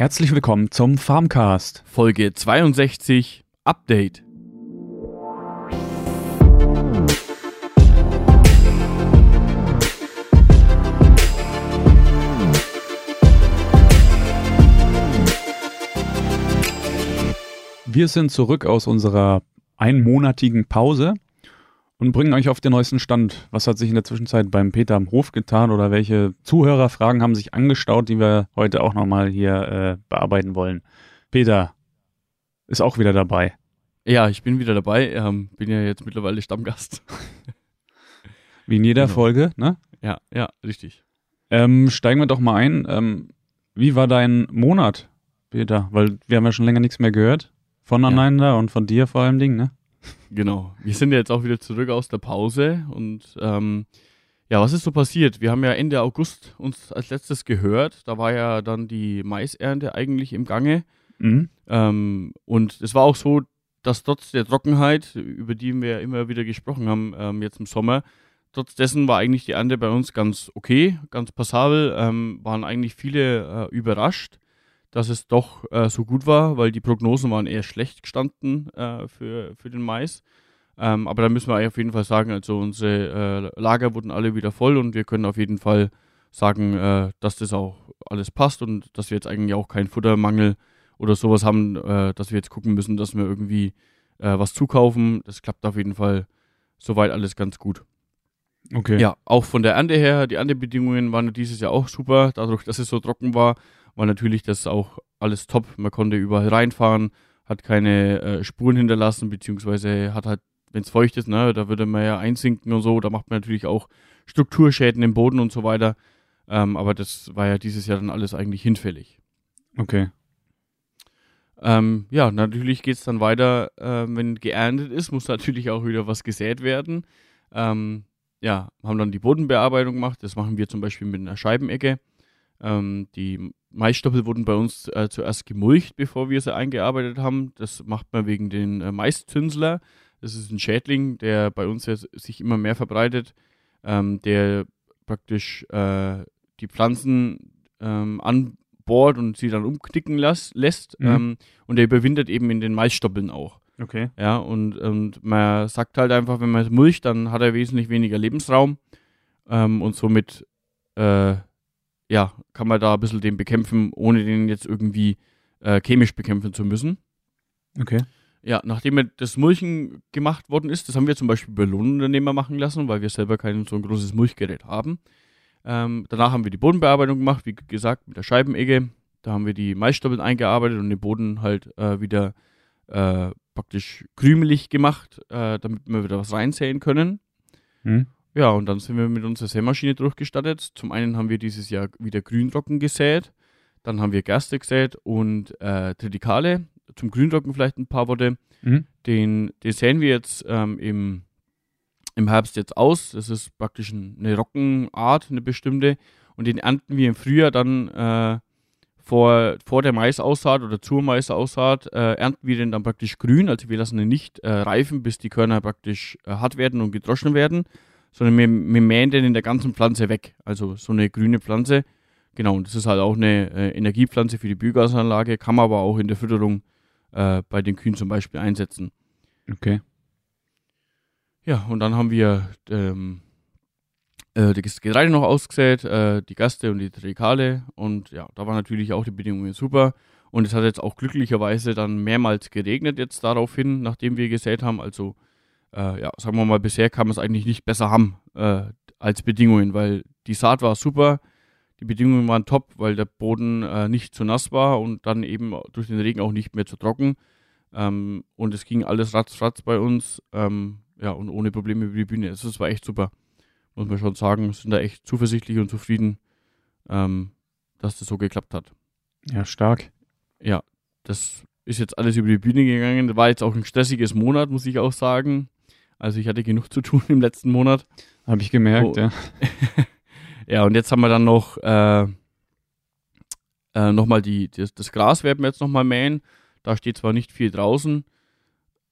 Herzlich willkommen zum Farmcast. Folge 62 Update. Wir sind zurück aus unserer einmonatigen Pause und bringen euch auf den neuesten Stand. Was hat sich in der Zwischenzeit beim Peter am Hof getan oder welche Zuhörerfragen haben sich angestaut, die wir heute auch nochmal hier äh, bearbeiten wollen? Peter ist auch wieder dabei. Ja, ich bin wieder dabei. Ähm, bin ja jetzt mittlerweile Stammgast. Wie in jeder Genau. Folge, ne? ja, ja, richtig. Ähm, steigen wir doch mal ein. Ähm, wie war dein Monat, Peter? Weil wir haben ja schon länger nichts mehr gehört voneinander und von dir vor allem Ding, ne? Genau. Wir sind ja jetzt auch wieder zurück aus der Pause und ähm, ja, was ist so passiert? Wir haben ja Ende August uns als letztes gehört. Da war ja dann die Maisernte eigentlich im Gange. Mhm. Ähm, und es war auch so, dass trotz der Trockenheit, über die wir immer wieder gesprochen haben, ähm, jetzt im Sommer, trotz dessen war eigentlich die Ernte bei uns ganz okay, ganz passabel. Ähm, waren eigentlich viele äh, überrascht, dass es doch äh, so gut war, weil die Prognosen waren eher schlecht gestanden äh, für, für den Mais. Ähm, aber da müssen wir auf jeden Fall sagen, also unsere äh, Lager wurden alle wieder voll und wir können auf jeden Fall sagen, äh, dass das auch alles passt und dass wir jetzt eigentlich auch keinen Futtermangel oder sowas haben, äh, dass wir jetzt gucken müssen, dass wir irgendwie äh, was zukaufen. Das klappt auf jeden Fall soweit alles ganz gut. Okay. Ja, auch von der Ernte her, die Erntebedingungen waren dieses Jahr auch super. Dadurch, dass es so trocken war, war natürlich das auch alles top. Man konnte überall reinfahren, hat keine äh, Spuren hinterlassen, beziehungsweise hat halt, wenn es feucht ist, ne, da würde man ja einsinken und so, da macht man natürlich auch Strukturschäden im Boden und so weiter. Ähm, aber das war ja dieses Jahr dann alles eigentlich hinfällig. Okay. Ähm, ja, natürlich geht es dann weiter, äh, wenn geerntet ist, muss natürlich auch wieder was gesät werden. Ähm, ja, haben dann die Bodenbearbeitung gemacht. Das machen wir zum Beispiel mit einer Scheibenecke. Ähm, die Maisstoppel wurden bei uns äh, zuerst gemulcht, bevor wir sie eingearbeitet haben. Das macht man wegen den äh, Maiszünsler. Das ist ein Schädling, der bei uns jetzt sich immer mehr verbreitet, ähm, der praktisch äh, die Pflanzen ähm, anbohrt und sie dann umknicken las lässt. Mhm. Ähm, und der überwintert eben in den Maisstoppeln auch. Okay. Ja, und, und man sagt halt einfach, wenn man es mulcht, dann hat er wesentlich weniger Lebensraum. Ähm, und somit, äh, ja, kann man da ein bisschen den bekämpfen, ohne den jetzt irgendwie äh, chemisch bekämpfen zu müssen. Okay. Ja, nachdem das Mulchen gemacht worden ist, das haben wir zum Beispiel bei Lohnunternehmer machen lassen, weil wir selber kein so ein großes Mulchgerät haben. Ähm, danach haben wir die Bodenbearbeitung gemacht, wie gesagt, mit der Scheibenegge. Da haben wir die Maisstoppeln eingearbeitet und den Boden halt äh, wieder äh, praktisch krümelig gemacht, äh, damit wir wieder was reinsäen können. Hm. Ja, und dann sind wir mit unserer Sämaschine durchgestattet. Zum einen haben wir dieses Jahr wieder Grünrocken gesät, dann haben wir Gerste gesät und äh, Tritikale. Zum Grünrocken vielleicht ein paar Worte. Mhm. Den, den säen wir jetzt ähm, im, im Herbst jetzt aus. Das ist praktisch ein- eine Rockenart, eine bestimmte. Und den ernten wir im Frühjahr dann äh, vor, vor der Maisaussaat oder zur Maisaussaat, äh, ernten wir den dann praktisch grün. Also wir lassen den nicht äh, reifen, bis die Körner praktisch äh, hart werden und gedroschen werden, sondern wir, wir mähen den in der ganzen Pflanze weg. Also so eine grüne Pflanze. Genau, und das ist halt auch eine äh, Energiepflanze für die Biogasanlage, kann man aber auch in der Fütterung äh, bei den Kühen zum Beispiel einsetzen. Okay. Ja, und dann haben wir ähm, äh, das Getreide noch ausgesät, äh, die Gaste und die Trikale. Und ja, da waren natürlich auch die Bedingungen super. Und es hat jetzt auch glücklicherweise dann mehrmals geregnet jetzt daraufhin, nachdem wir gesät haben. Also, äh, ja, sagen wir mal, bisher kann man es eigentlich nicht besser haben äh, als Bedingungen, weil die Saat war super, die Bedingungen waren top, weil der Boden äh, nicht zu nass war und dann eben durch den Regen auch nicht mehr zu trocken. Ähm, und es ging alles ratzfatz bei uns. Ähm, ja, und ohne Probleme über die Bühne. Also, Das war echt super. Muss man schon sagen. Sind da echt zuversichtlich und zufrieden, ähm, dass das so geklappt hat. Ja, stark. Ja, das ist jetzt alles über die Bühne gegangen. War jetzt auch ein stressiges Monat, muss ich auch sagen. Also ich hatte genug zu tun im letzten Monat. Habe ich gemerkt, Oh. ja. Ja, und jetzt haben wir dann noch, äh, äh, nochmal die, das, das Gras werden wir jetzt nochmal mähen. Da steht zwar nicht viel draußen,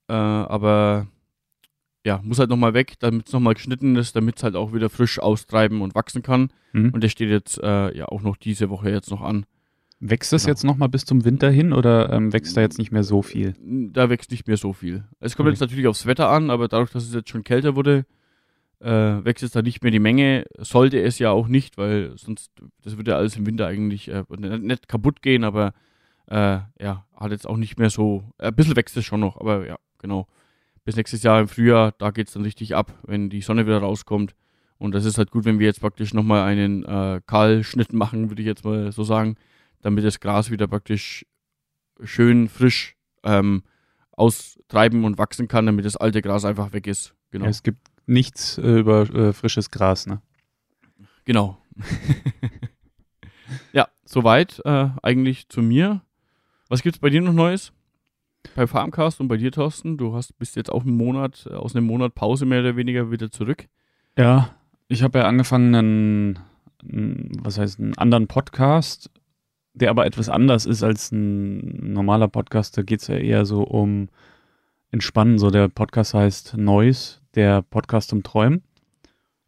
äh, aber ja, muss halt nochmal weg, damit es nochmal geschnitten ist, damit es halt auch wieder frisch austreiben und wachsen kann. Mhm. Und der steht jetzt äh, ja auch noch diese Woche jetzt noch an. Wächst das Genau. jetzt nochmal bis zum Winter hin oder ähm, wächst da jetzt nicht mehr so viel? Da wächst nicht mehr so viel. Es kommt Okay. jetzt natürlich aufs Wetter an, aber dadurch, dass es jetzt schon kälter wurde, äh, wächst jetzt da nicht mehr die Menge. Sollte es ja auch nicht, weil sonst, das würde ja alles im Winter eigentlich äh, nicht, nicht kaputt gehen, aber äh, ja, hat jetzt auch nicht mehr so, äh, ein bisschen wächst es schon noch, aber ja, genau. Bis nächstes Jahr im Frühjahr, da geht es dann richtig ab, wenn die Sonne wieder rauskommt. Und das ist halt gut, wenn wir jetzt praktisch nochmal einen äh, Kahlschnitt machen, würde ich jetzt mal so sagen, damit das Gras wieder praktisch schön frisch ähm, austreiben und wachsen kann, damit das alte Gras einfach weg ist. Genau. Ja, es gibt nichts äh, über äh, frisches Gras, ne? Genau. ja, soweit äh, eigentlich zu mir. Was gibt's bei dir noch Neues? Bei Farmcast und bei dir, Thorsten? Du hast bist jetzt auch einen Monat, äh, aus einem Monat Pause mehr oder weniger wieder zurück. Ja, ich habe ja angefangen, einen, einen, was heißt, einen anderen Podcast, der aber etwas anders ist als ein normaler Podcast. Da geht es ja eher so um Entspannen. So der Podcast heißt Noise, der Podcast zum Träumen.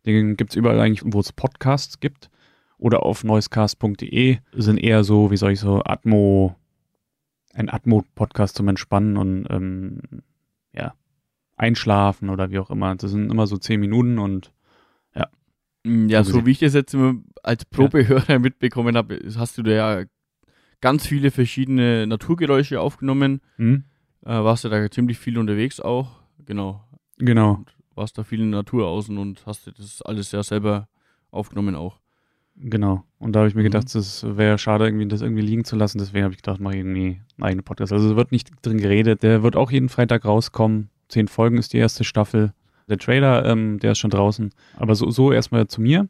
Den gibt es überall eigentlich, wo es Podcasts gibt. Oder auf noisecast.de sind eher so, wie soll ich so, Atmo, ein Atmo-Podcast zum Entspannen und ähm, ja, einschlafen oder wie auch immer. Das sind immer so zehn Minuten und Mm, Ja, So so wie ich das jetzt als Probehörer mitbekommen habe, hast du da ja ganz viele verschiedene Naturgeräusche aufgenommen. hm, Äh, warst du da ziemlich viel unterwegs auch. Genau. genau. Und warst da viel in der Natur außen und hast dir das alles ja selber aufgenommen auch. Genau. Und da habe ich mir Mhm. gedacht, das wäre schade, irgendwie das irgendwie liegen zu lassen. Deswegen habe ich gedacht, mache ich irgendwie einen eigenen Podcast. Also es wird nicht drin geredet. Der wird auch jeden Freitag rauskommen. Zehn Folgen ist die erste Staffel. Der Trailer, ähm, der ist schon draußen. Aber so, so erstmal zu mir.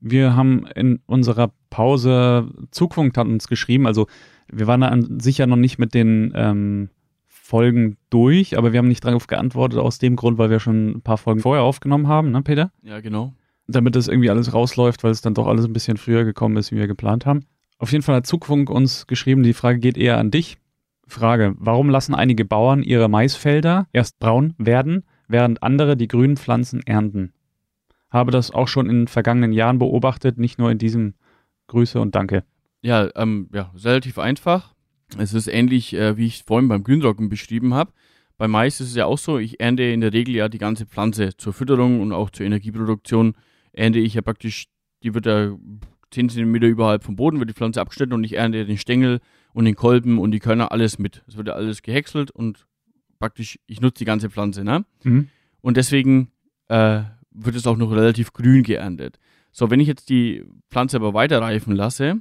Wir haben in unserer Pause, Zugfunk hat uns geschrieben, also wir waren da an sich ja noch nicht mit den ähm, Folgen durch, aber wir haben nicht darauf geantwortet aus dem Grund, weil wir schon ein paar Folgen vorher aufgenommen haben, ne Peter? Ja, genau. damit das irgendwie alles rausläuft, weil es dann doch alles ein bisschen früher gekommen ist, wie wir geplant haben. Auf jeden Fall hat Zugfunk uns geschrieben, die Frage geht eher an dich. Frage, warum lassen einige Bauern ihre Maisfelder erst braun werden, während andere die grünen Pflanzen ernten? Habe das auch schon in vergangenen Jahren beobachtet, nicht nur in diesem Grüße und Danke. Ja, ähm, ja, relativ einfach. Es ist ähnlich, äh, wie ich vorhin beim Grünrocken beschrieben habe. Bei Mais ist es ja auch so, ich ernte in der Regel ja die ganze Pflanze zur Fütterung und auch zur Energieproduktion. Ernte ich ja praktisch, die wird ja 10 cm überhalb vom Boden, wird die Pflanze abgeschnitten und ich ernte den Stängel und den Kolben und die Körner alles mit. Es wird ja alles gehäckselt und praktisch, ich nutze die ganze Pflanze, ne? Mhm. Und deswegen äh, wird es auch noch relativ grün geerntet. So, wenn ich jetzt die Pflanze aber weiter reifen lasse,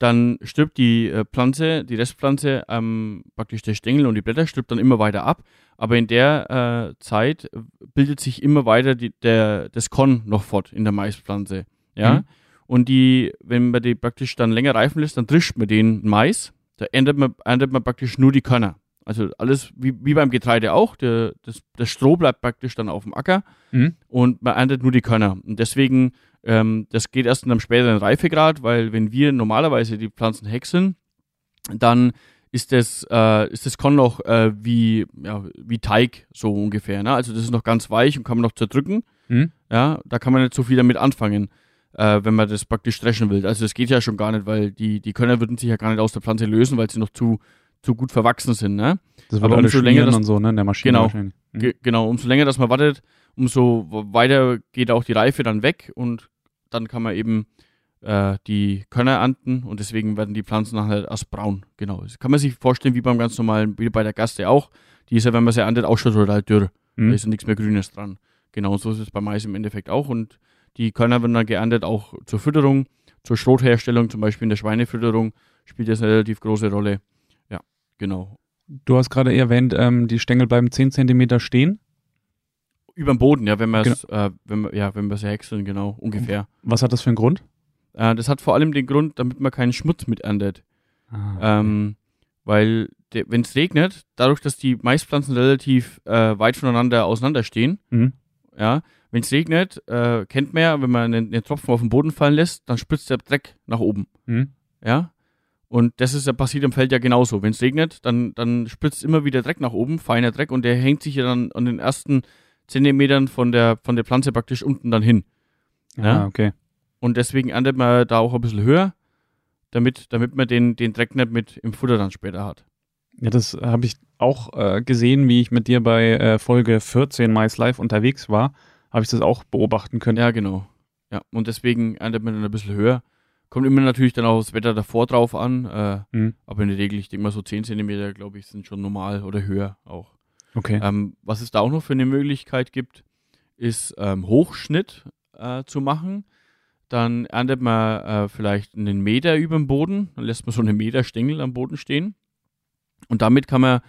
dann stirbt die äh, Pflanze, die Restpflanze, ähm, praktisch der Stängel und die Blätter stirbt dann immer weiter ab. Aber in der äh, Zeit bildet sich immer weiter die, der, das Korn noch fort in der Maispflanze. Ja. Mhm. Und die, wenn man die praktisch dann länger reifen lässt, dann drischt man den Mais. Da erntet man, erntet man praktisch nur die Körner. Also alles wie, wie beim Getreide auch. Der, das, das Stroh bleibt praktisch dann auf dem Acker Mhm. und man erntet nur die Körner. Und deswegen, ähm, das geht erst in einem späteren Reifegrad, weil wenn wir normalerweise die Pflanzen häckseln, dann ist das, äh, ist das Korn noch äh, wie, ja, wie Teig so ungefähr. Ne? Also das ist noch ganz weich und kann man noch zerdrücken. Mhm. Ja, da kann man nicht so viel damit anfangen, äh, wenn man das praktisch dreschen will. Also das geht ja schon gar nicht, weil die, die Körner würden sich ja gar nicht aus der Pflanze lösen, weil sie noch zu, zu gut verwachsen sind. Ne? Das wird Aber umso länger das- und so, ne, in der Maschine Genau. Mhm. Ge genau, umso länger das man wartet, umso weiter geht auch die Reife dann weg und dann kann man eben äh, die Körner ernten und deswegen werden die Pflanzen dann halt erst braun. Genau. Das kann man sich vorstellen wie beim ganz normalen, wie bei der Gaste auch. Die ist ja, wenn man sie erntet, auch schon total dürr. Da Mhm. ist ja nichts mehr Grünes dran. Genau, so ist es bei Mais im Endeffekt auch. Und die Körner werden dann geerntet auch zur Fütterung, zur Schrotherstellung, zum Beispiel in der Schweinefütterung spielt das eine relativ große Rolle. Genau. Du hast gerade erwähnt, ähm, die Stängel bleiben 10 Zentimeter stehen. Über dem Boden, ja, wenn man es, äh, wenn wir, ja, wenn wir sie häckseln, genau, ungefähr. Was hat das für einen Grund? Äh, das hat vor allem den Grund, damit man keinen Schmutz miterntet. Ah, Ähm, weil, wenn es regnet, dadurch, dass die Maispflanzen relativ äh, weit voneinander auseinanderstehen, Mhm. ja, wenn es regnet, äh, kennt man ja, wenn man einen, einen Tropfen auf den Boden fallen lässt, dann spritzt der Dreck nach oben. Mhm. Ja. Und das ist ja passiert im Feld ja genauso. Wenn es regnet, dann, dann spritzt immer wieder Dreck nach oben, feiner Dreck, und der hängt sich ja dann an den ersten Zentimetern von der, von der Pflanze praktisch unten dann hin. Ja. Ah, okay. Und deswegen erntet man da auch ein bisschen höher. damit, damit man den, den Dreck nicht mit im Futter dann später hat. Ja, das habe ich auch äh, gesehen, wie ich mit dir bei äh, Folge 14 Mais Live unterwegs war. Habe ich das auch beobachten können. Ja, genau. Ja, und deswegen erntet man dann ein bisschen höher. Kommt immer natürlich dann auch das Wetter davor drauf an. Äh, Mhm. Aber in der Regel, ich denke mal so 10 Zentimeter, glaube ich, sind schon normal oder höher auch. Okay. Ähm, was es da auch noch für eine Möglichkeit gibt, ist ähm, Hochschnitt äh, zu machen. Dann erntet man äh, vielleicht einen Meter über dem Boden, dann lässt man so einen Meter Stängel am Boden stehen. Und damit kann man,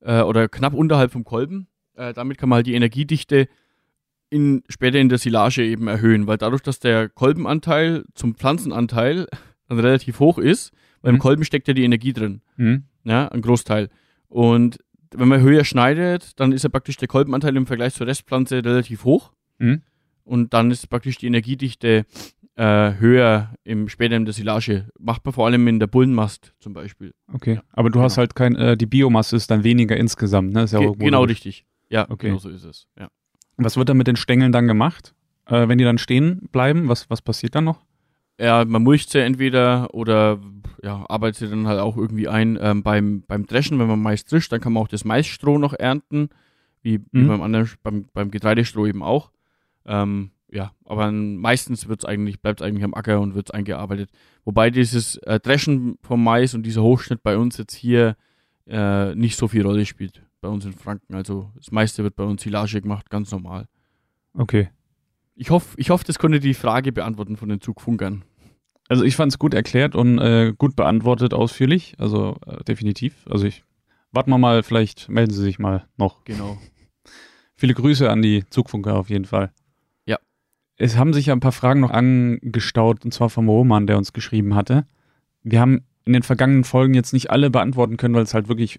äh, oder knapp unterhalb vom Kolben, äh, damit kann man halt die Energiedichte in, später in der Silage eben erhöhen, weil dadurch, dass der Kolbenanteil zum Pflanzenanteil dann relativ hoch ist, weil Mhm. im Kolben steckt ja die Energie drin Mhm. ja, ein Großteil. Und wenn man höher schneidet, dann ist ja praktisch der Kolbenanteil im Vergleich zur Restpflanze relativ hoch. Mhm. Und dann ist praktisch die Energiedichte äh, höher im später in der Silage. Macht man vor allem in der Bullenmast zum Beispiel. Okay. Aber du hast genau. halt kein, äh, die Biomasse ist dann weniger insgesamt, ne? Ist ja Ge genau richtig. Ja, Okay. genau so ist es. Ja. Was wird dann mit den Stängeln dann gemacht? Äh, wenn die dann stehen bleiben, was, was passiert dann noch? ja, man mulcht sie entweder oder ja, arbeitet sie dann halt auch irgendwie ein. Ähm, beim, beim Dreschen, wenn man Mais drischt, dann kann man auch das Maisstroh noch ernten, wie, wie Mhm. beim anderen, beim, beim Getreidestroh eben auch. Ähm, ja, aber meistens wird's eigentlich, bleibt es eigentlich am Acker und wird eingearbeitet. Wobei dieses äh, Dreschen vom Mais und dieser Hochschnitt bei uns jetzt hier äh, nicht so viel Rolle spielt, bei uns in Franken. Also das meiste wird bei uns Silage gemacht, ganz normal. Okay. Ich hoffe, ich hoff, das konnte die Frage beantworten von den Zugfunkern. Also ich fand es gut erklärt und äh, gut beantwortet ausführlich. Also äh, definitiv. Also ich warten wir mal, vielleicht melden sie sich mal noch. Genau. Viele Grüße an die Zugfunker auf jeden Fall. Ja. Es haben sich ja ein paar Fragen noch angestaut, und zwar vom Roman, der uns geschrieben hatte. Wir haben in den vergangenen Folgen jetzt nicht alle beantworten können, weil es halt wirklich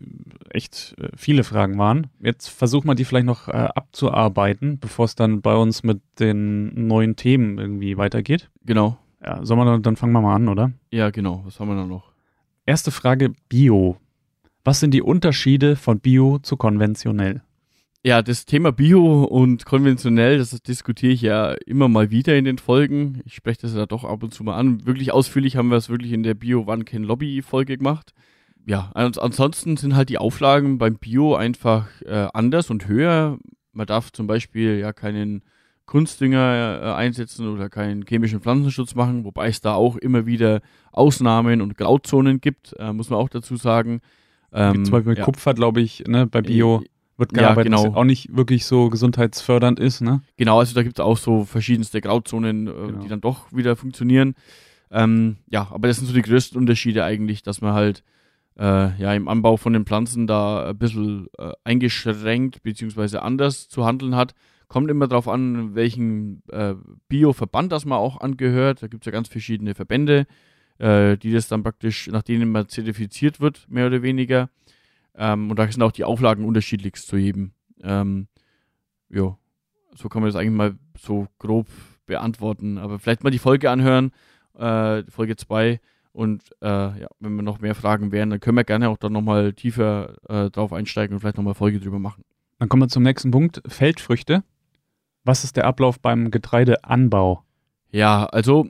echt äh, viele Fragen waren. Jetzt versuchen wir die vielleicht noch äh, abzuarbeiten, bevor es dann bei uns mit den neuen Themen irgendwie weitergeht. Genau. Ja, sollen wir dann, dann fangen wir mal an, oder? Ja, genau. Was haben wir da noch? Erste Frage, Bio. Was sind die Unterschiede von Bio zu konventionell? Ja, das Thema Bio und konventionell, das diskutiere ich ja immer mal wieder in den Folgen. Ich spreche das ja doch ab und zu mal an. Wirklich ausführlich haben wir es wirklich in der Bio One Can Lobby Folge gemacht. Ja, ans ansonsten sind halt die Auflagen beim Bio einfach äh, anders und höher. Man darf zum Beispiel ja keinen Kunstdünger äh, einsetzen oder keinen chemischen Pflanzenschutz machen, wobei es da auch immer wieder Ausnahmen und Grauzonen gibt, äh, muss man auch dazu sagen. Ähm, Zum Beispiel mit ja. Kupfer, glaube ich, ne, bei Bio wird ja, gearbeitet, genau. was auch nicht wirklich so gesundheitsfördernd ist, ne? Genau, also da gibt es auch so verschiedenste Grauzonen, äh, Genau. die dann doch wieder funktionieren. Ähm, ja, aber das sind so die größten Unterschiede eigentlich, dass man halt äh, ja im Anbau von den Pflanzen da ein bisschen äh, eingeschränkt beziehungsweise anders zu handeln hat. Kommt immer darauf an, welchen äh, Bio-Verband das man auch angehört. Da gibt es ja ganz verschiedene Verbände, äh, die das dann praktisch, nach denen man zertifiziert wird, mehr oder weniger. Ähm, und da sind auch die Auflagen unterschiedlichst zu jedem. Ähm, ja, so kann man das eigentlich mal so grob beantworten. Aber vielleicht mal die Folge anhören, äh, Folge 2. Und äh, ja, wenn wir noch mehr Fragen wären, dann können wir gerne auch dann nochmal tiefer äh, drauf einsteigen und vielleicht nochmal Folge drüber machen. Dann kommen wir zum nächsten Punkt, Feldfrüchte. Was ist der Ablauf beim Getreideanbau? Ja, also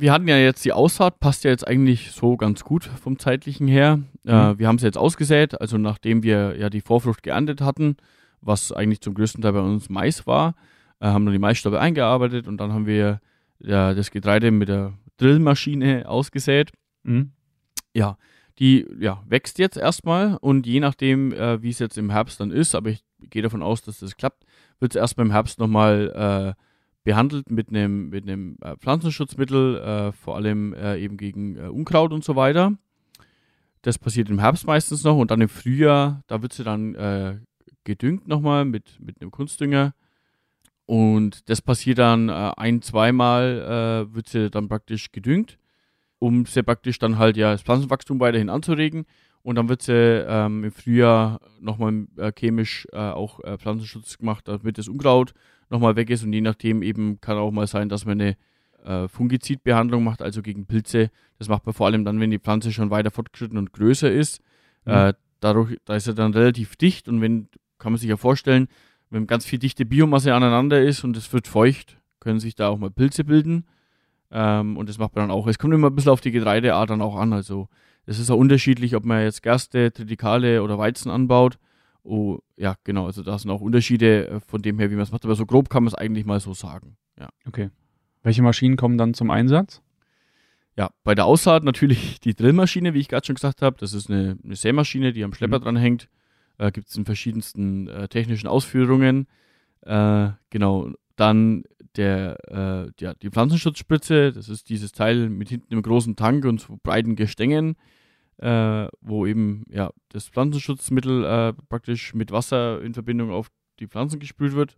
wir hatten ja jetzt die Aussaat, passt ja jetzt eigentlich so ganz gut vom zeitlichen her. Äh, wir haben es jetzt ausgesät, also nachdem wir ja die Vorfrucht geerntet hatten, was eigentlich zum größten Teil bei uns Mais war, äh, haben dann die Maisstoffe eingearbeitet und dann haben wir ja, das Getreide mit der Drillmaschine ausgesät. Mhm. Ja, die ja, wächst jetzt erstmal und je nachdem, äh, wie es jetzt im Herbst dann ist, aber ich gehe davon aus, dass das klappt, wird es erstmal im Herbst nochmal äh, behandelt mit einem mit einem äh, Pflanzenschutzmittel, äh, vor allem äh, eben gegen äh, Unkraut und so weiter. Das passiert im Herbst meistens noch und dann im Frühjahr, da wird sie dann äh, gedüngt nochmal mit, mit einem Kunstdünger. Und das passiert dann äh, ein, zweimal, wird sie dann praktisch gedüngt, um sie praktisch dann halt ja das Pflanzenwachstum weiterhin anzuregen. Und dann wird sie ähm, im Frühjahr nochmal chemisch auch Pflanzenschutz gemacht, damit das Unkraut nochmal weg ist. Und je nachdem eben kann auch mal sein, dass man eine äh, Fungizidbehandlung macht, also gegen Pilze. Das macht man vor allem dann, wenn die Pflanze schon weiter fortgeschritten und größer ist. Mhm. Äh, dadurch, da ist er dann relativ dicht und wenn, kann man sich ja vorstellen, wenn ganz viel dichte Biomasse aneinander ist und es wird feucht, können sich da auch mal Pilze bilden. Ähm, und das macht man dann auch. Es kommt immer ein bisschen auf die Getreideart dann auch an. Also es ist auch unterschiedlich, ob man jetzt Gerste, Tritikale oder Weizen anbaut. Oh, ja, genau. Also da sind auch Unterschiede äh, von dem her, wie man es macht. Aber so grob kann man es eigentlich mal so sagen. Ja. Okay. Welche Maschinen kommen dann zum Einsatz? Ja, bei der Aussaat natürlich die Drillmaschine, wie ich gerade schon gesagt habe. Das ist eine, eine Sämaschine, die am Schlepper mhm. dran hängt. Äh, Gibt es in verschiedensten äh, technischen Ausführungen. Äh, genau. Dann der, äh, ja, die Pflanzenschutzspritze, das ist dieses Teil mit hinten einem großen Tank und so breiten Gestängen, äh, wo eben ja, das Pflanzenschutzmittel äh, praktisch mit Wasser in Verbindung auf die Pflanzen gespült wird.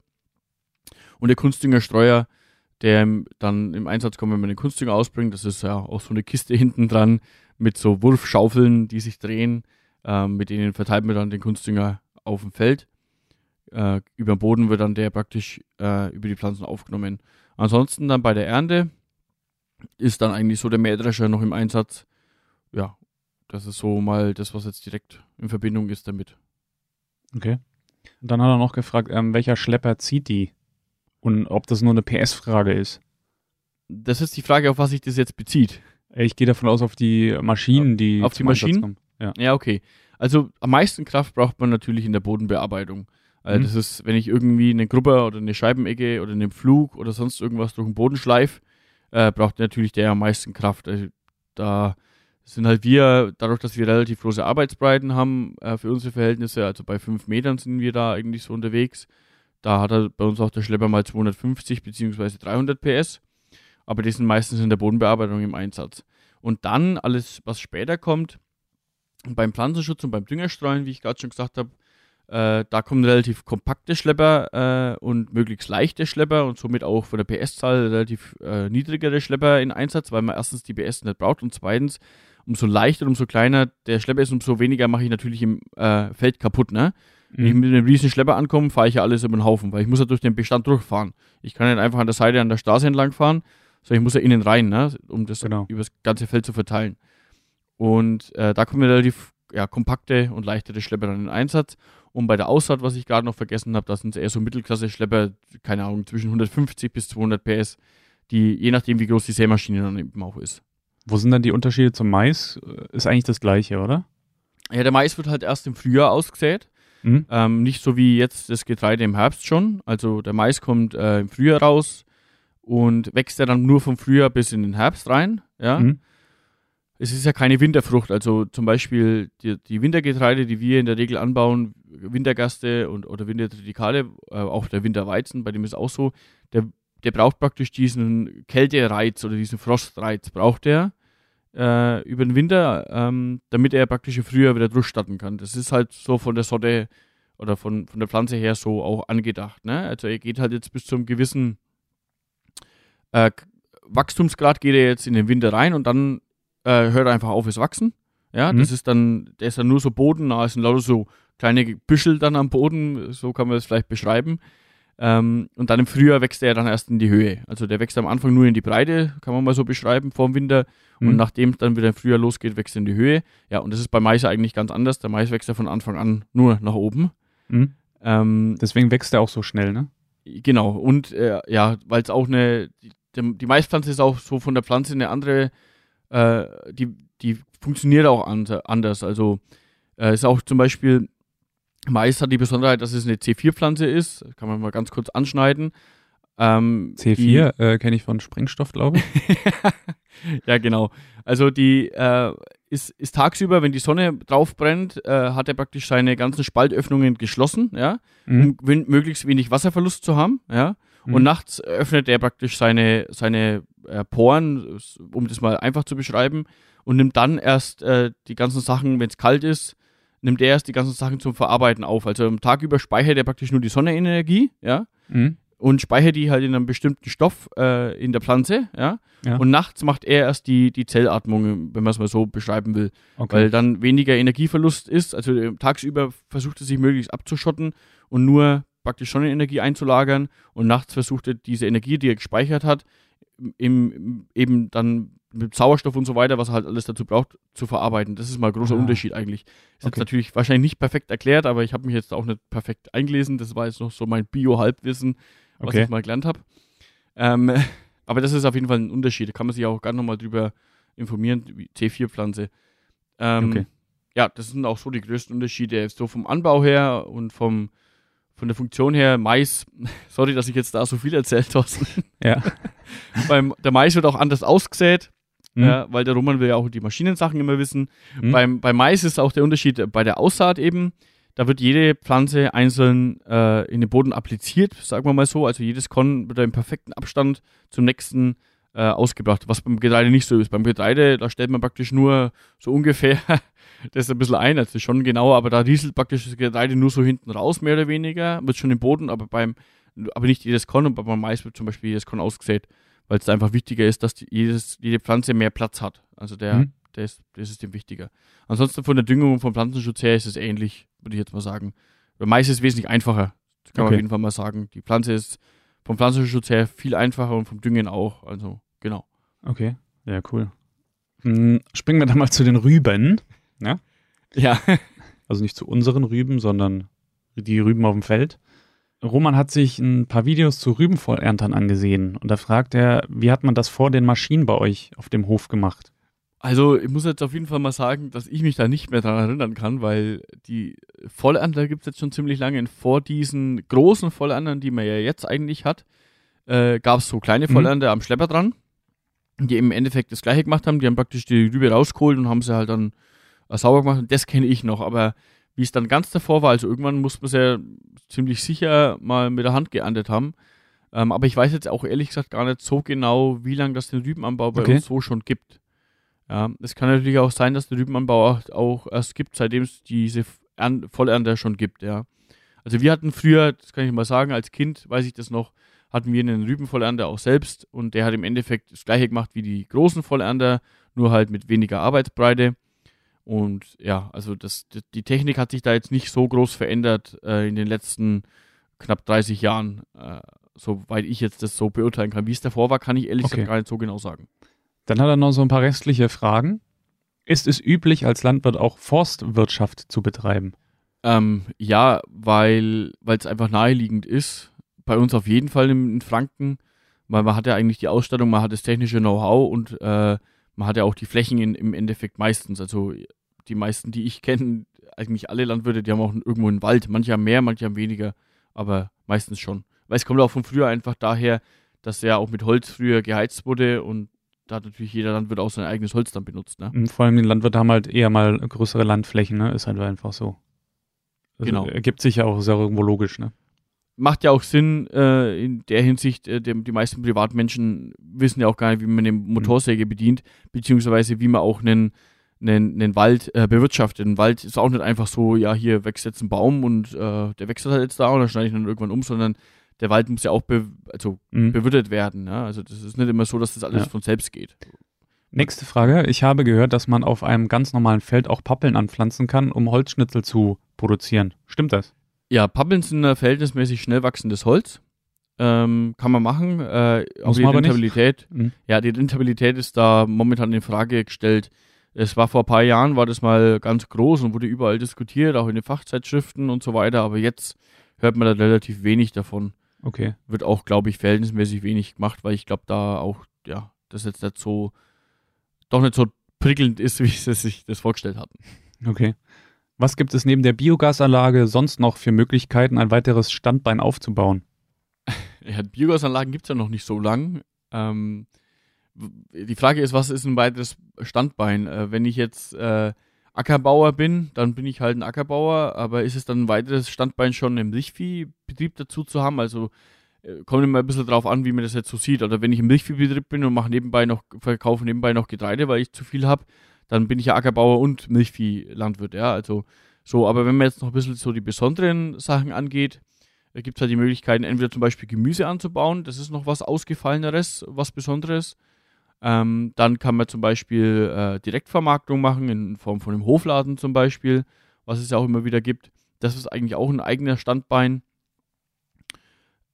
Und der Kunstdüngerstreuer, der dann im Einsatz kommt, wenn man den Kunstdünger ausbringt, das ist ja auch so eine Kiste hinten dran mit so Wurfschaufeln, die sich drehen, äh, mit denen verteilt man dann den Kunstdünger auf dem Feld äh, über den Boden wird dann der praktisch äh, über die Pflanzen aufgenommen. Ansonsten dann bei der Ernte ist dann eigentlich so der Mähdrescher noch im Einsatz. Ja, das ist so mal das, was jetzt direkt in Verbindung ist damit. Okay. Und dann hat er noch gefragt, ähm, welcher Schlepper zieht die? Und ob das nur eine PS-Frage ist. Das ist die Frage, auf was sich das jetzt bezieht. Ich gehe davon aus, auf die Maschinen, die. Auf die Maschinen? Ja. ja, okay. Also am meisten Kraft braucht man natürlich in der Bodenbearbeitung. Also mhm. das ist, wenn ich irgendwie eine Gruppe oder eine Scheibenecke oder einen Flug oder sonst irgendwas durch den Boden schleife, äh, braucht natürlich der am meisten Kraft. Also da sind halt wir, dadurch, dass wir relativ große Arbeitsbreiten haben äh, für unsere Verhältnisse, also bei fünf Metern sind wir da eigentlich so unterwegs. Da hat er bei uns auch der Schlepper mal 250 bzw. 300 PS. Aber die sind meistens in der Bodenbearbeitung im Einsatz. Und dann alles, was später kommt, beim Pflanzenschutz und beim Düngerstreuen, wie ich gerade schon gesagt habe, äh, da kommen relativ kompakte Schlepper äh, und möglichst leichte Schlepper und somit auch von der PS-Zahl relativ äh, niedrigere Schlepper in Einsatz, weil man erstens die PS nicht braucht und zweitens, umso leichter und umso kleiner der Schlepper ist, umso weniger mache ich natürlich im äh, Feld kaputt. Ne? Wenn ich mhm. mit einem riesen Schlepper ankomme, fahre ich ja alles über den Haufen, weil ich muss ja durch den Bestand durchfahren. Ich kann nicht einfach an der Seite an der Straße entlang fahren, sondern ich muss ja innen rein, ne? um das genau. über das ganze Feld zu verteilen. Und äh, da kommen relativ ja, kompakte und leichtere Schlepper dann in Einsatz. Und bei der Aussaat, was ich gerade noch vergessen habe, da sind eher so Mittelklasse-Schlepper, keine Ahnung, zwischen 150 bis 200 PS, die je nachdem, wie groß die Sämaschine dann eben auch ist. Wo sind dann die Unterschiede zum Mais? Ist eigentlich das gleiche, oder? Ja, der Mais wird halt erst im Frühjahr ausgesät. Mhm. Ähm, nicht so wie jetzt das Getreide im Herbst schon. Also der Mais kommt äh, im Frühjahr raus und wächst ja dann nur vom Frühjahr bis in den Herbst rein. Ja. Mhm es ist ja keine Winterfrucht. Also zum Beispiel die, die, Wintergetreide, die wir in der Regel anbauen, Wintergaste und, oder Wintertritikale, äh, auch der Winterweizen, bei dem ist auch so, der, der braucht praktisch diesen Kältereiz oder diesen Frostreiz, braucht er äh, über den Winter, ähm, damit er praktisch im Frühjahr wieder durchstarten kann. Das ist halt so von der Sorte oder von, von der Pflanze her so auch angedacht. Ne? Also er geht halt jetzt bis zu einem gewissen äh, Wachstumsgrad geht er jetzt in den Winter rein und dann äh, hört einfach auf, es wachsen. Ja, mhm. das ist dann, der ist dann nur so bodennah, es sind lauter so kleine Büschel dann am Boden, so kann man das vielleicht beschreiben. Ähm, und dann im Frühjahr wächst er dann erst in die Höhe. Also der wächst am Anfang nur in die Breite, kann man mal so beschreiben, vor dem Winter. Mhm. Und nachdem es dann wieder im Frühjahr losgeht, wächst er in die Höhe. Ja, und das ist bei Mais eigentlich ganz anders. Der Mais wächst ja von Anfang an nur nach oben. Mhm. Ähm, Deswegen wächst er auch so schnell, ne? Genau. Und äh, ja, weil es auch eine, die, die Maispflanze ist auch so von der Pflanze eine andere äh, die, die funktioniert auch anders. Also äh, ist auch zum Beispiel, Mais hat die Besonderheit, dass es eine C4-Pflanze ist. kann man mal ganz kurz anschneiden. Ähm, C4 äh, kenne ich von Sprengstoff, glaube ich. ja, genau. Also die äh, ist, ist tagsüber, wenn die Sonne drauf brennt, äh, hat er praktisch seine ganzen Spaltöffnungen geschlossen, ja, mhm. um möglichst wenig Wasserverlust zu haben, ja. Mhm. Und nachts öffnet er praktisch seine, seine äh, Poren, um das mal einfach zu beschreiben, und nimmt dann erst äh, die ganzen Sachen, wenn es kalt ist, nimmt er erst die ganzen Sachen zum Verarbeiten auf. Also am Tag über speichert er praktisch nur die Sonnenenergie, ja, mhm. und speichert die halt in einem bestimmten Stoff äh, in der Pflanze, ja? ja? Und nachts macht er erst die, die Zellatmung, wenn man es mal so beschreiben will, okay. weil dann weniger Energieverlust ist. Also äh, tagsüber versucht er sich möglichst abzuschotten und nur praktisch Sonnenenergie einzulagern und nachts versucht er diese Energie, die er gespeichert hat, im, eben dann mit Sauerstoff und so weiter, was er halt alles dazu braucht, zu verarbeiten. Das ist mal ein großer ah. Unterschied eigentlich. Ist okay. jetzt natürlich wahrscheinlich nicht perfekt erklärt, aber ich habe mich jetzt auch nicht perfekt eingelesen. Das war jetzt noch so mein Bio-Halbwissen, was okay. ich mal gelernt habe. Ähm, Aber das ist auf jeden Fall ein Unterschied. Da kann man sich auch gerne nochmal drüber informieren, wie C4-Pflanze. Ähm, Okay. Ja, das sind auch so die größten Unterschiede. So vom Anbau her und vom, von der Funktion her, Mais, sorry, dass ich jetzt da so viel erzählt Thorsten. Ja. Beim, der Mais wird auch anders ausgesät, Mhm. ja, weil der Roman will ja auch die Maschinensachen immer wissen. Mhm. Beim, beim Mais ist auch der Unterschied äh, bei der Aussaat eben. Da wird jede Pflanze einzeln äh, in den Boden appliziert, sagen wir mal so. Also jedes Korn wird im perfekten Abstand zum nächsten äh, ausgebracht, was beim Getreide nicht so ist. Beim Getreide, da stellt man praktisch nur so ungefähr das ein bisschen ein, also schon genauer, aber da rieselt praktisch das Getreide nur so hinten raus, mehr oder weniger, wird schon im Boden, aber beim, aber nicht jedes Korn und beim Mais wird zum Beispiel jedes Korn ausgesät, weil es einfach wichtiger ist, dass die, jedes, jede Pflanze mehr Platz hat. Also der, Mhm. der ist, das ist dem wichtiger. Ansonsten von der Düngung und vom Pflanzenschutz her ist es ähnlich, würde ich jetzt mal sagen. Bei Mais ist es wesentlich einfacher. Das kann man Okay. auf jeden Fall mal sagen. Die Pflanze ist vom Pflanzenschutz her viel einfacher und vom Düngen auch. Also, genau. Okay. Ja, cool. Hm, Springen wir dann mal zu den Rüben. Ja. Also nicht zu unseren Rüben, sondern die Rüben auf dem Feld. Roman hat sich ein paar Videos zu Rübenvollerntern angesehen und da fragt er, wie hat man das vor den Maschinen bei euch auf dem Hof gemacht? Also, ich muss jetzt auf jeden Fall mal sagen, dass ich mich da nicht mehr dran erinnern kann, weil die Vollernter gibt es jetzt schon ziemlich lange. Und vor diesen großen Vollerntern, die man ja jetzt eigentlich hat, äh, gab es so kleine Mhm. Vollernter am Schlepper dran, die im Endeffekt das gleiche gemacht haben. Die haben praktisch die Rübe rausgeholt und haben sie halt dann sauber gemacht. Und das kenne ich noch. Aber wie es dann ganz davor war, also irgendwann muss man es ja ziemlich sicher mal mit der Hand geerntet haben. Ähm, aber ich weiß jetzt auch ehrlich gesagt gar nicht so genau, wie lange das den Rübenanbau bei Okay. uns so schon gibt. Ja, es kann natürlich auch sein, dass der Rübenanbau auch, auch erst gibt, seitdem es diese Ern Vollernte schon gibt, ja. Also wir hatten früher, das kann ich mal sagen, als Kind, weiß ich das noch, hatten wir einen Rübenvollernter auch selbst und der hat im Endeffekt das gleiche gemacht wie die großen Vollernter, nur halt mit weniger Arbeitsbreite. Und ja, also das, die- Technik hat sich da jetzt nicht so groß verändert äh, in den letzten knapp 30 Jahren, äh, soweit ich jetzt das so beurteilen kann. Wie es davor war, kann ich ehrlich Okay. gesagt gar nicht so genau sagen. Dann hat er noch so ein paar restliche Fragen. Ist es üblich, als Landwirt auch Forstwirtschaft zu betreiben? Ähm, ja, weil es einfach naheliegend ist. Bei uns auf jeden Fall in, in Franken, weil man hat ja eigentlich die Ausstattung, man hat das technische Know-how und äh, man hat ja auch die Flächen in, im Endeffekt meistens. Also die meisten, die ich kenne, eigentlich alle Landwirte, die haben auch irgendwo einen Wald. Manche haben mehr, manche haben weniger, aber meistens schon. Weil es kommt auch von früher einfach daher, dass ja auch mit Holz früher geheizt wurde und da hat natürlich jeder Landwirt auch sein eigenes Holz dann benutzt. Ne? Und Vor allem die Landwirte haben halt eher mal größere Landflächen, ne? Ist halt einfach so. Also Genau. Ergibt sich ja auch sehr irgendwo logisch, ne? Macht ja auch Sinn äh, in der Hinsicht, äh, dem, die meisten Privatmenschen wissen ja auch gar nicht, wie man eine Motorsäge bedient, beziehungsweise wie man auch einen, einen, einen Wald äh, bewirtschaftet. Ein Wald ist auch nicht einfach so, ja, hier wächst jetzt ein Baum und äh, der wächst halt jetzt da und dann schneide ich ihn dann irgendwann um, sondern der Wald muss ja auch be also Mhm. bewirtet werden. Ja? Also das ist nicht immer so, dass das alles Ja. von selbst geht. Nächste Frage. Ich habe gehört, dass man auf einem ganz normalen Feld auch Pappeln anpflanzen kann, um Holzschnitzel zu produzieren. Stimmt das? Ja, Pappeln sind ein verhältnismäßig schnell wachsendes Holz. Ähm, kann man machen. Äh, Muss die. Rentabilität, Mhm. ja, die Rentabilität ist da momentan in Frage gestellt. Es war vor ein paar Jahren, war das mal ganz groß und wurde überall diskutiert, auch in den Fachzeitschriften und so weiter, aber jetzt hört man da relativ wenig davon. Okay. Wird auch, glaube ich, verhältnismäßig wenig gemacht, weil ich glaube, da auch, ja, das jetzt nicht so, doch nicht so prickelnd ist, wie sie sich das vorgestellt hatten. Okay. Was gibt es neben der Biogasanlage sonst noch für Möglichkeiten, ein weiteres Standbein aufzubauen? Ja, Biogasanlagen gibt es ja noch nicht so lang. Ähm, die Frage ist, was ist ein weiteres Standbein? Äh, wenn ich jetzt äh, Ackerbauer bin, dann bin ich halt ein Ackerbauer, aber ist es dann ein weiteres Standbein schon im Milchviehbetrieb dazu zu haben? Also äh, kommt immer ein bisschen drauf an, wie man das jetzt so sieht. Oder wenn ich im Milchviehbetrieb bin und mache nebenbei noch, verkaufe nebenbei noch Getreide, weil ich zu viel habe, dann bin ich ja Ackerbauer und Milchviehlandwirt, ja. Also so, aber wenn man jetzt noch ein bisschen so die besonderen Sachen angeht, da gibt es halt die Möglichkeiten, entweder zum Beispiel Gemüse anzubauen, das ist noch was Ausgefalleneres, was Besonderes. Ähm, dann kann man zum Beispiel äh, Direktvermarktung machen, in Form von einem Hofladen zum Beispiel, was es ja auch immer wieder gibt. Das ist eigentlich auch ein eigener Standbein.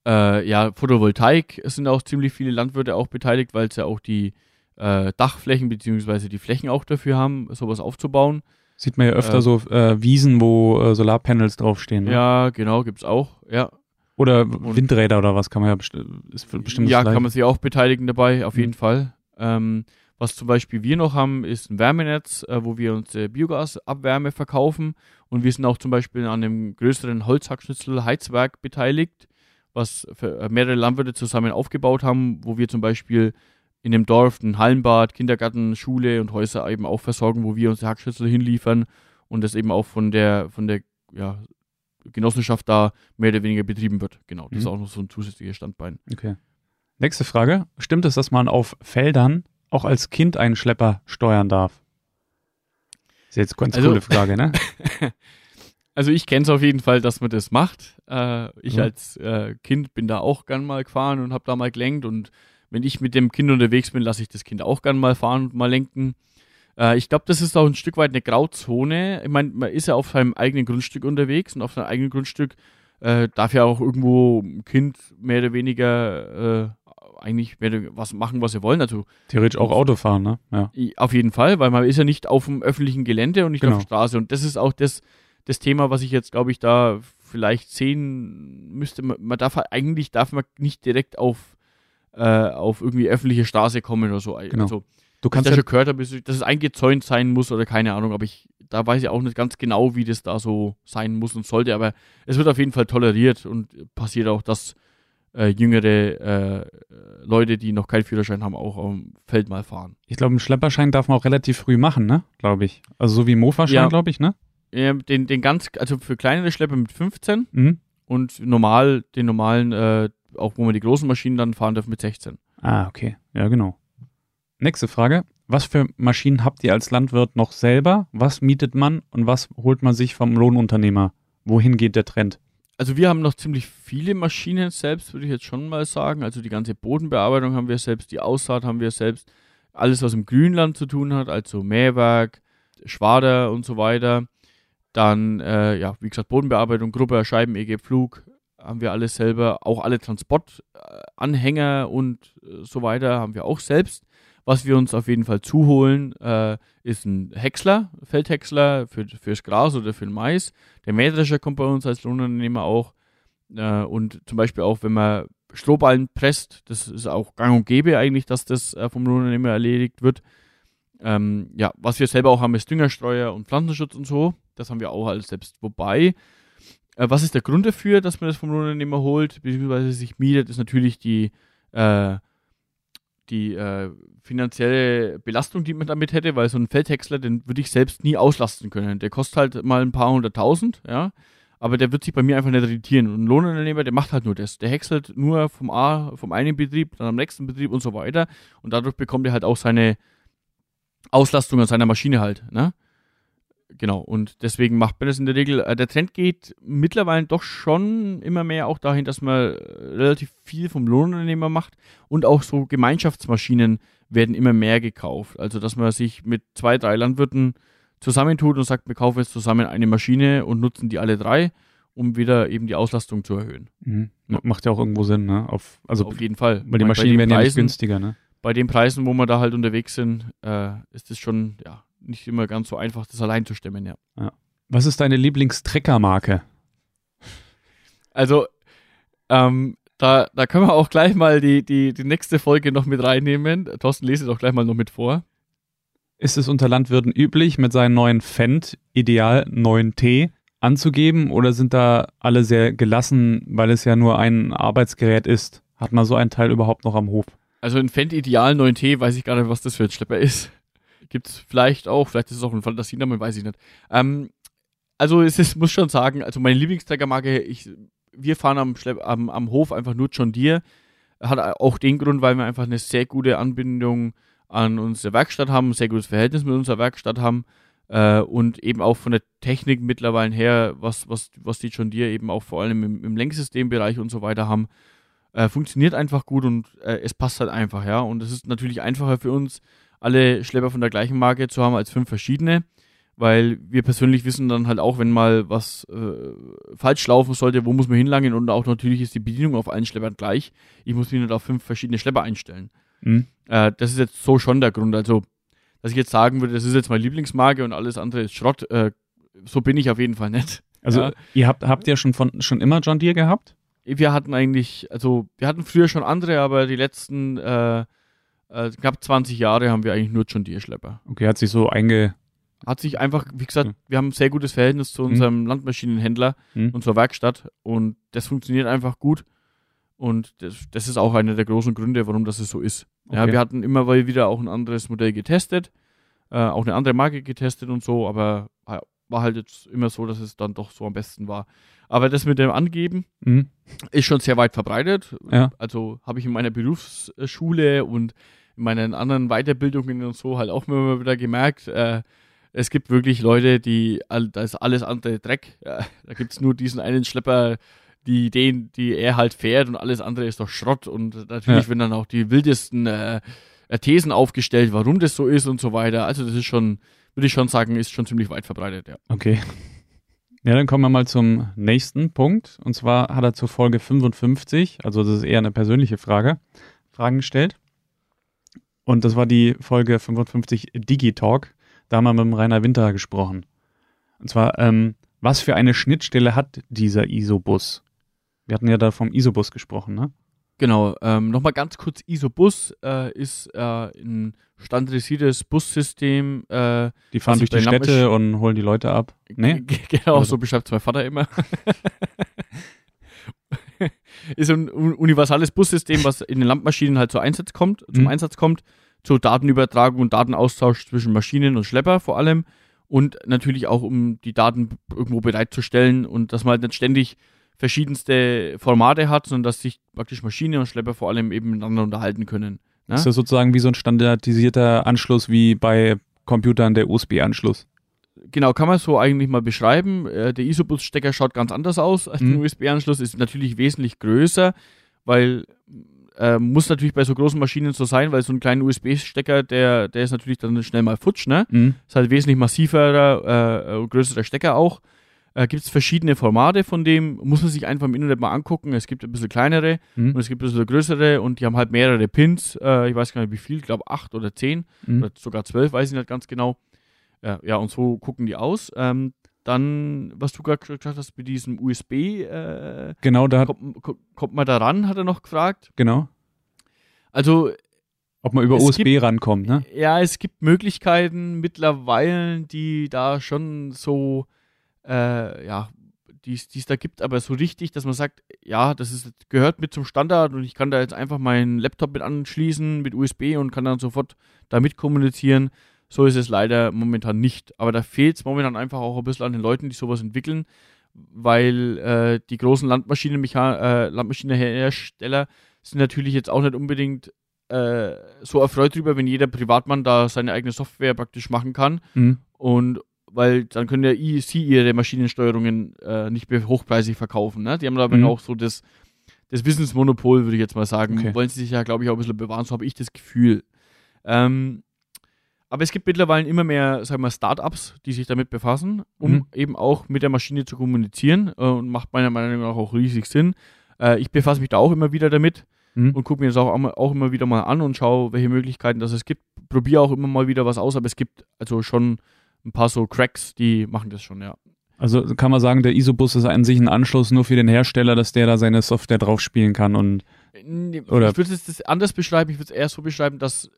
Äh, ja, Photovoltaik es sind auch ziemlich viele Landwirte auch beteiligt, weil es ja auch die äh, Dachflächen bzw. die Flächen auch dafür haben, sowas aufzubauen. Sieht man ja öfter Äh, so äh, Wiesen, wo äh, Solarpanels draufstehen. Ne? Ja, genau, gibt's auch, ja. Oder Windräder oder was kann man ja besti ist bestimmt Ja, kann man sich auch beteiligen dabei, auf mhm. jeden Fall. Ähm, was zum Beispiel wir noch haben, ist ein Wärmenetz, äh, wo wir uns äh, Biogasabwärme verkaufen. Und wir sind auch zum Beispiel an einem größeren Holzhackschnitzel-Heizwerk beteiligt, was äh, mehrere Landwirte zusammen aufgebaut haben, wo wir zum Beispiel in dem Dorf ein Hallenbad, Kindergarten, Schule und Häuser eben auch versorgen, wo wir unsere Hackschnitzel hinliefern und das eben auch von der, von der ja, Genossenschaft da mehr oder weniger betrieben wird. Genau, das mhm. ist auch noch so ein zusätzliches Standbein. Okay. Nächste Frage. Stimmt es, dass man auf Feldern auch als Kind einen Schlepper steuern darf? Das ist jetzt eine ganz also, coole Frage, ne? also ich kenne es auf jeden Fall, dass man das macht. Äh, ich mhm. als äh, Kind bin da auch gern mal gefahren und habe da mal gelenkt und wenn ich mit dem Kind unterwegs bin, lasse ich das Kind auch gern mal fahren und mal lenken. Äh, ich glaube, das ist auch ein Stück weit eine Grauzone. Ich meine, man ist ja auf seinem eigenen Grundstück unterwegs und auf seinem eigenen Grundstück äh, darf ja auch irgendwo ein Kind mehr oder weniger äh, eigentlich mehr was machen, was sie wollen. Also theoretisch auch Auto fahren, ne? Ja. Auf jeden Fall, weil man ist ja nicht auf dem öffentlichen Gelände und nicht genau. auf der Straße. Und das ist auch das, das Thema, was ich jetzt, glaube ich, da vielleicht sehen müsste. Man, man darf eigentlich darf man nicht direkt auf äh, auf irgendwie öffentliche Straße kommen oder so. Genau. Also, Du kannst ja schon gehört habe, dass es eingezäunt sein muss oder keine Ahnung, aber ich, da weiß ich auch nicht ganz genau, wie das da so sein muss und sollte, aber es wird auf jeden Fall toleriert und passiert auch, dass äh, jüngere äh, Leute, die noch keinen Führerschein haben, auch am Feld mal fahren. Ich glaube, einen Schlepperschein darf man auch relativ früh machen, ne? Glaube ich. Also so wie Mofa-Schein, ja. glaube ich, ne? Ja, den, den ganz, also für kleinere Schlepper mit 15 mhm. und normal, den normalen, äh, auch wo man die großen Maschinen dann fahren darf, mit 16. Ah, okay. Ja, genau. Nächste Frage. Was für Maschinen habt ihr als Landwirt noch selber? Was mietet man und was holt man sich vom Lohnunternehmer? Wohin geht der Trend? Also wir haben noch ziemlich viele Maschinen selbst, würde ich jetzt schon mal sagen. Also die ganze Bodenbearbeitung haben wir selbst, die Aussaat haben wir selbst. Alles, was im Grünland zu tun hat, also Mähwerk, Schwader und so weiter. Dann, äh, ja, wie gesagt, Bodenbearbeitung, Gruppe, Scheiben, EG, Pflug, haben wir alles selber. Auch alle Transportanhänger und äh, so weiter haben wir auch selbst. Was wir uns auf jeden Fall zuholen, äh, ist ein Häcksler, Feldhäcksler für, fürs Gras oder für den Mais. Der Mähdrescher kommt bei uns als Lohnunternehmer auch. Äh, und zum Beispiel auch, wenn man Strohballen presst, das ist auch gang und gäbe eigentlich, dass das äh, vom Lohnunternehmer erledigt wird. Ähm, ja, was wir selber auch haben, ist Düngerstreuer und Pflanzenschutz und so. Das haben wir auch alles selbst. Wobei, äh, was ist der Grund dafür, dass man das vom Lohnunternehmer holt, beziehungsweise sich mietet, ist natürlich die, äh, die äh, finanzielle Belastung, die man damit hätte, weil so ein Feldhäcksler, den würde ich selbst nie auslasten können. Der kostet halt mal ein paar hunderttausend, ja, aber der wird sich bei mir einfach nicht irritieren. Und ein Lohnunternehmer, der macht halt nur das. Der häckselt nur vom A, vom einen Betrieb, dann am nächsten Betrieb und so weiter. Und dadurch bekommt er halt auch seine Auslastung an seiner Maschine halt, ne? Genau, und deswegen macht man das in der Regel. Äh, der Trend geht mittlerweile doch schon immer mehr auch dahin, dass man äh, relativ viel vom Lohnunternehmer macht und auch so Gemeinschaftsmaschinen werden immer mehr gekauft. Also, dass man sich mit zwei, drei Landwirten zusammentut und sagt, wir kaufen jetzt zusammen eine Maschine und nutzen die alle drei, um wieder eben die Auslastung zu erhöhen. Mhm. Macht ja auch irgendwo Sinn, ne? Auf, also Auf jeden Fall. Weil die Maschinen werden ja nicht günstiger, ne? Bei den Preisen, wo wir da halt unterwegs sind, äh, ist das schon, ja, nicht immer ganz so einfach, das allein zu stemmen, ja. ja. Was ist deine Lieblingstreckermarke? Also, ähm, da, da können wir auch gleich mal die, die, die nächste Folge noch mit reinnehmen. Thorsten, lese doch gleich mal noch mit vor. Ist es unter Landwirten üblich, mit seinen neuen Fendt Ideal 9T anzugeben oder sind da alle sehr gelassen, weil es ja nur ein Arbeitsgerät ist? Hat man so einen Teil überhaupt noch am Hof? Also ein Fendt Ideal 9T, weiß ich gar nicht, was das für ein Schlepper ist. Gibt es vielleicht auch, vielleicht ist es auch ein Fantasiename, weiß ich nicht. Ähm, also es ist, muss schon sagen, also meine Lieblingsträgermarke, ich, wir fahren am, am, am Hof einfach nur John Deere. Hat auch den Grund, weil wir einfach eine sehr gute Anbindung an unsere Werkstatt haben, ein sehr gutes Verhältnis mit unserer Werkstatt haben äh, und eben auch von der Technik mittlerweile her, was, was, was die John Deere eben auch vor allem im, im Lenksystembereich und so weiter haben, äh, funktioniert einfach gut und äh, es passt halt einfach, ja. Und es ist natürlich einfacher für uns, alle Schlepper von der gleichen Marke zu haben als fünf verschiedene, weil wir persönlich wissen dann halt auch, wenn mal was äh, falsch laufen sollte, wo muss man hinlangen und auch natürlich ist die Bedienung auf allen Schleppern gleich. Ich muss mich nicht auf fünf verschiedene Schlepper einstellen. Mhm. Äh, das ist jetzt so schon der Grund. Also, dass ich jetzt sagen würde, das ist jetzt meine Lieblingsmarke und alles andere ist Schrott, äh, so bin ich auf jeden Fall nicht. Also, ja. ihr habt, habt ihr schon von schon immer John Deere gehabt? wir hatten eigentlich, also wir hatten früher schon andere, aber die letzten äh, knapp 20 Jahre haben wir eigentlich nur John Deere Schlepper. Okay, hat sich so einge. Hat sich einfach, wie gesagt, wir haben ein sehr gutes Verhältnis zu unserem Landmaschinenhändler Hm. und zur Werkstatt und das funktioniert einfach gut. Und das, das ist auch einer der großen Gründe, warum das so ist. Ja, Okay. wir hatten immer mal wieder auch ein anderes Modell getestet, äh, auch eine andere Marke getestet und so, aber ja, war halt jetzt immer so, dass es dann doch so am besten war. Aber das mit dem Angeben Hm. ist schon sehr weit verbreitet. Ja. Also habe ich in meiner Berufsschule und meinen anderen Weiterbildungen und so halt auch immer wieder gemerkt, äh, es gibt wirklich Leute, die, da ist alles andere Dreck. Ja, da gibt es nur diesen einen Schlepper, die den, die er halt fährt und alles andere ist doch Schrott. Und natürlich Ja. werden dann auch die wildesten äh, äh, Thesen aufgestellt, warum das so ist und so weiter. Also das ist schon, würde ich schon sagen, ist schon ziemlich weit verbreitet, ja. Okay. Ja, dann kommen wir mal zum nächsten Punkt. Und zwar hat er zur Folge 55, also das ist eher eine persönliche Frage, Fragen gestellt. Und das war die Folge 55 Digitalk. Da haben wir mit dem Rainer Winter gesprochen. Und zwar, ähm, was für eine Schnittstelle hat dieser ISO-Bus? Wir hatten ja da vom ISO-Bus gesprochen, ne? Genau, ähm, nochmal ganz kurz, ISO-Bus äh, ist äh, ein standardisiertes Bussystem. Äh, Die fahren durch die Städte und holen die Leute ab. Nee? Genau, so beschreibt es mein Vater immer. ist ein un- universales Bussystem, was in den Landmaschinen halt zum Einsatz kommt, zum Mhm. Einsatz kommt, zur Datenübertragung und Datenaustausch zwischen Maschinen und Schlepper vor allem und natürlich auch um die Daten irgendwo bereitzustellen und dass man halt nicht ständig verschiedenste Formate hat, sondern dass sich praktisch Maschine und Schlepper vor allem eben miteinander unterhalten können. Ne? Ist das sozusagen wie so ein standardisierter Anschluss wie bei Computern der USB-Anschluss? Genau, kann man so eigentlich mal beschreiben. Äh, der ISO-Bus-Stecker schaut ganz anders aus als Mhm. der USB-Anschluss, ist natürlich wesentlich größer, weil äh, muss natürlich bei so großen Maschinen so sein, weil so ein kleiner USB-Stecker, der, der ist natürlich dann schnell mal futsch, ne? Mhm. Ist halt wesentlich massiverer, äh, größerer Stecker auch. Äh, Gibt es verschiedene Formate von dem, muss man sich einfach im Internet mal angucken. Es gibt ein bisschen kleinere Mhm. und es gibt ein bisschen größere und die haben halt mehrere Pins. Äh, ich weiß gar nicht wie viel, ich glaube acht oder zehn Mhm. oder sogar zwölf, weiß ich nicht ganz genau. Ja, ja und so gucken die aus. Ähm, dann, was du gerade gesagt hast, mit diesem USB, äh, Genau, da kommt, kommt- man da ran, hat er noch gefragt. genau. Also, Ob man über USB gibt- rankommt, ne? ja, es gibt Möglichkeiten mittlerweile, die da schon so, äh, ja, die es da gibt, aber so richtig, dass man sagt, ja, das ist, gehört mit zum Standard und ich kann da jetzt einfach meinen Laptop mit anschließen mit USB und kann dann sofort damit kommunizieren. So ist es leider momentan nicht. Aber da fehlt es momentan einfach auch ein bisschen an den Leuten, die sowas entwickeln, weil äh, die großen Landmaschinenmecha äh, Landmaschinenhersteller sind natürlich jetzt auch nicht unbedingt äh, so erfreut drüber, wenn jeder Privatmann da seine eigene Software praktisch machen kann. Mhm. Und weil dann können ja i- sie ihre Maschinensteuerungen äh, nicht mehr hochpreisig verkaufen. Ne? Die haben da Mhm. auch so das, das Wissensmonopol, würde ich jetzt mal sagen. Okay. Wollen sie sich ja, glaube ich, auch ein bisschen bewahren, so habe ich das Gefühl. Ähm, aber es gibt mittlerweile immer mehr, sagen wir, Startups, die sich damit befassen, um Mhm. eben auch mit der Maschine zu kommunizieren äh, und macht meiner Meinung nach auch riesig Sinn. Äh, ich befasse mich da auch immer wieder damit Mhm. und gucke mir das auch, immer- auch immer wieder mal an und schaue, welche Möglichkeiten das es gibt. Probiere auch immer mal wieder was aus, aber es gibt also schon ein paar so Cracks, die machen das schon, ja. Also kann man sagen, der ISO-Bus ist an sich ein Anschluss nur für den Hersteller, dass der da seine Software drauf spielen kann und Nee, Oder- ich würde es anders beschreiben, ich würde es eher so beschreiben, dass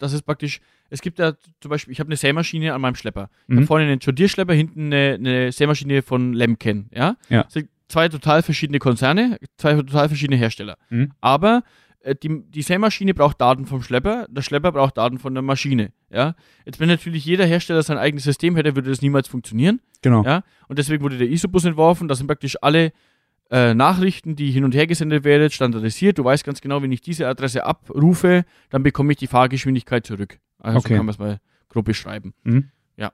das ist praktisch, es gibt ja zum Beispiel, ich habe eine Sämaschine an meinem Schlepper. Ich Mhm. habe vorne einen Jodierschlepper, hinten eine, eine Sämaschine von Lemken, ja? Ja. Das sind zwei total verschiedene Konzerne, zwei total verschiedene Hersteller. Mhm. Aber äh, die, die Sämaschine braucht Daten vom Schlepper, der Schlepper braucht Daten von der Maschine, ja? Jetzt wenn natürlich jeder Hersteller sein eigenes System hätte, würde das niemals funktionieren. genau. Ja, und deswegen wurde der ISO-Bus entworfen. Da sind praktisch alle äh, Nachrichten, die hin und her gesendet werden, standardisiert. Du weißt ganz genau, wenn ich diese Adresse abrufe, dann bekomme ich die Fahrgeschwindigkeit zurück. Also Okay. kann man es mal grob beschreiben. Mhm. Ja,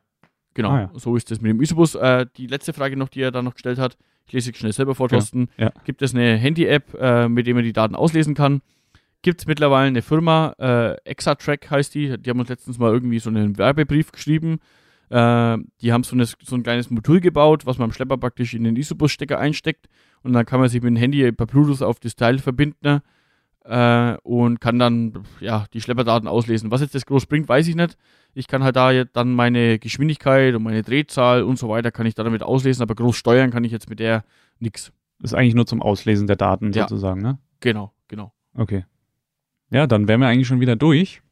genau. Ah, ja. So ist es mit dem ISO-Bus. Äh, die letzte Frage noch, die er da noch gestellt hat, ich lese sie schnell selber vor, Ja, Thorsten. ja. Gibt es eine Handy-App, äh, mit der man die Daten auslesen kann? Gibt es mittlerweile eine Firma, äh, Exatrack heißt die, die haben uns letztens mal irgendwie so einen Werbebrief geschrieben. Äh, die haben so, eine, so ein kleines Modul gebaut, was man am Schlepper praktisch in den ISO-Bus-Stecker einsteckt und dann kann man sich mit dem Handy per Bluetooth auf das Teil verbinden äh, und kann dann ja, die Schlepperdaten auslesen. Was jetzt das groß bringt, weiß ich nicht. Ich kann halt da jetzt dann meine Geschwindigkeit und meine Drehzahl und so weiter kann ich da damit auslesen, aber groß steuern kann ich jetzt mit der nix. Ist eigentlich nur zum Auslesen der Daten Ja. sozusagen, ne? Genau, genau. Okay. Ja, dann wären wir eigentlich schon wieder durch.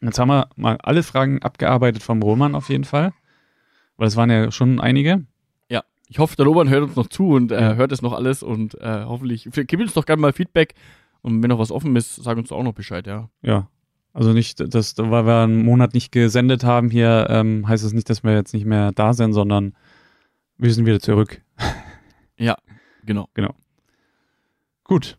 Jetzt haben wir mal alle Fragen abgearbeitet vom Roman auf jeden Fall. Weil es waren ja schon einige. Ja, ich hoffe, der Roman hört uns noch zu und äh, Ja. hört es noch alles und äh, hoffentlich, gib uns doch gerne mal Feedback und wenn noch was offen ist, sag uns auch noch Bescheid, ja. Ja. Also nicht, dass, weil wir einen Monat nicht gesendet haben hier, ähm, heißt es nicht, dass wir jetzt nicht mehr da sind, sondern wir sind wieder zurück. Genau. Gut.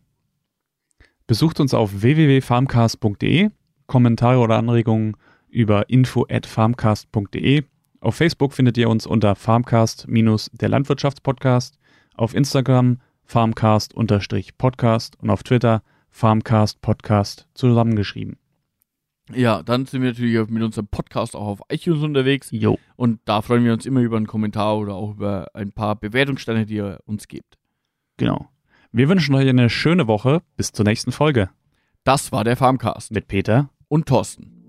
Besucht uns auf www.farmcast.de. Kommentare oder Anregungen über info@farmcast.de. Auf Facebook findet ihr uns unter Farmcast der Landwirtschaftspodcast, auf Instagram Farmcast-Podcast und auf Twitter Farmcast Podcast zusammengeschrieben. Ja, dann sind wir natürlich mit unserem Podcast auch auf iTunes unterwegs Jo. und da freuen wir uns immer über einen Kommentar oder auch über ein paar Bewertungssterne, die ihr uns gebt. Genau. Wir wünschen euch eine schöne Woche. Bis zur nächsten Folge Das war der Farmcast mit Peter und Thorsten.